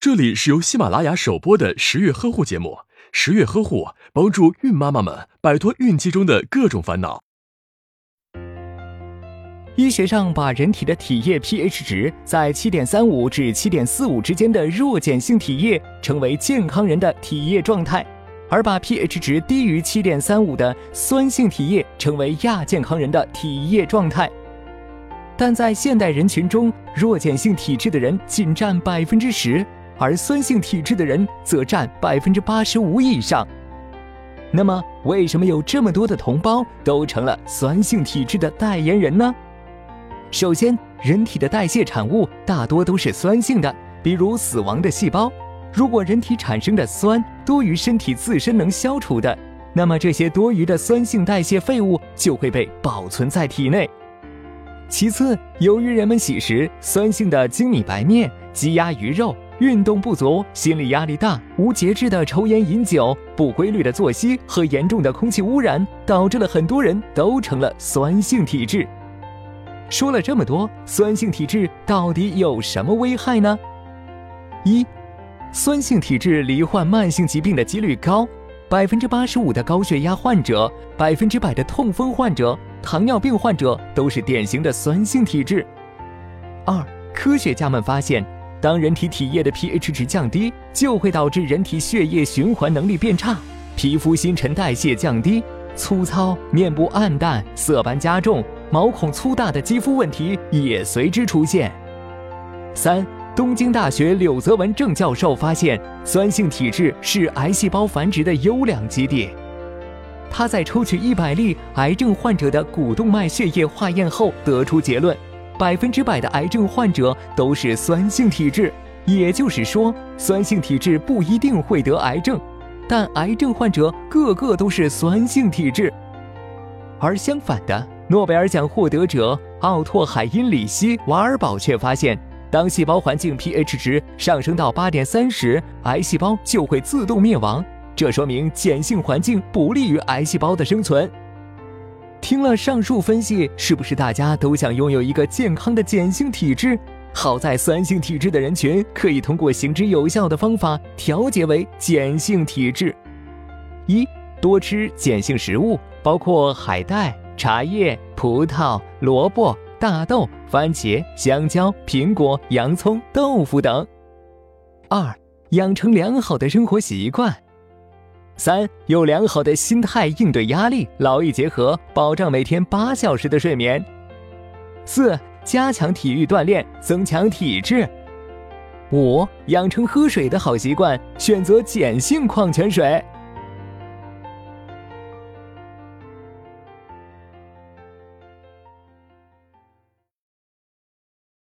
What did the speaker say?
这里是由喜马拉雅首播的十月呵护节目，十月呵护帮助孕妈妈们摆脱孕期中的各种烦恼。医学上把人体的体液 pH 值在七点三五至七点四五之间的弱碱性体液称为健康人的体液状态，而把 pH 值低于七点三五的酸性体液称为亚健康人的体液状态。但在现代人群中，弱碱性体质的人仅占百分之十。而酸性体质的人则占百分之八十五以上。那么，为什么有这么多的同胞都成了酸性体质的代言人呢？首先，人体的代谢产物大多都是酸性的，比如死亡的细胞。如果人体产生的酸多于身体自身能消除的，那么这些多余的酸性代谢废物就会被保存在体内。其次，由于人们喜食酸性的精米白面、鸡鸭鱼肉。运动不足、心理压力大、无节制的抽烟饮酒、不规律的作息和严重的空气污染，导致了很多人都成了酸性体质。说了这么多，酸性体质到底有什么危害呢？一，酸性体质罹患慢性疾病的几率高，百分之八十五的高血压患者、百分之百的痛风患者、糖尿病患者都是典型的酸性体质。二，科学家们发现。当人体体液的 pH 值降低，就会导致人体血液循环能力变差，皮肤新陈代谢降低，粗糙、面部暗淡、色斑加重、毛孔粗大的肌肤问题也随之出现。三，东京大学柳泽文正教授发现，酸性体质是癌细胞繁殖的优良基地。他在抽取一百例癌症患者的股动脉血液化验后，得出结论。百分之百的癌症患者都是酸性体质，也就是说，酸性体质不一定会得癌症，但癌症患者个个都是酸性体质。而相反的，诺贝尔奖获得者奥托海因里希瓦尔堡却发现，当细胞环境 pH 值上升到八点三时，癌细胞就会自动灭亡。这说明碱性环境不利于癌细胞的生存。听了上述分析，是不是大家都想拥有一个健康的碱性体质？好在酸性体质的人群可以通过行之有效的方法调节为碱性体质。一多吃碱性食物，包括海带、茶叶、葡萄、萝卜、大豆、番茄、香蕉、苹果、洋葱、豆腐等。二养成良好的生活习惯。三有良好的心态应对压力，劳逸结合，保障每天八小时的睡眠。四加强体育锻炼，增强体质。五养成喝水的好习惯，选择碱性矿泉水。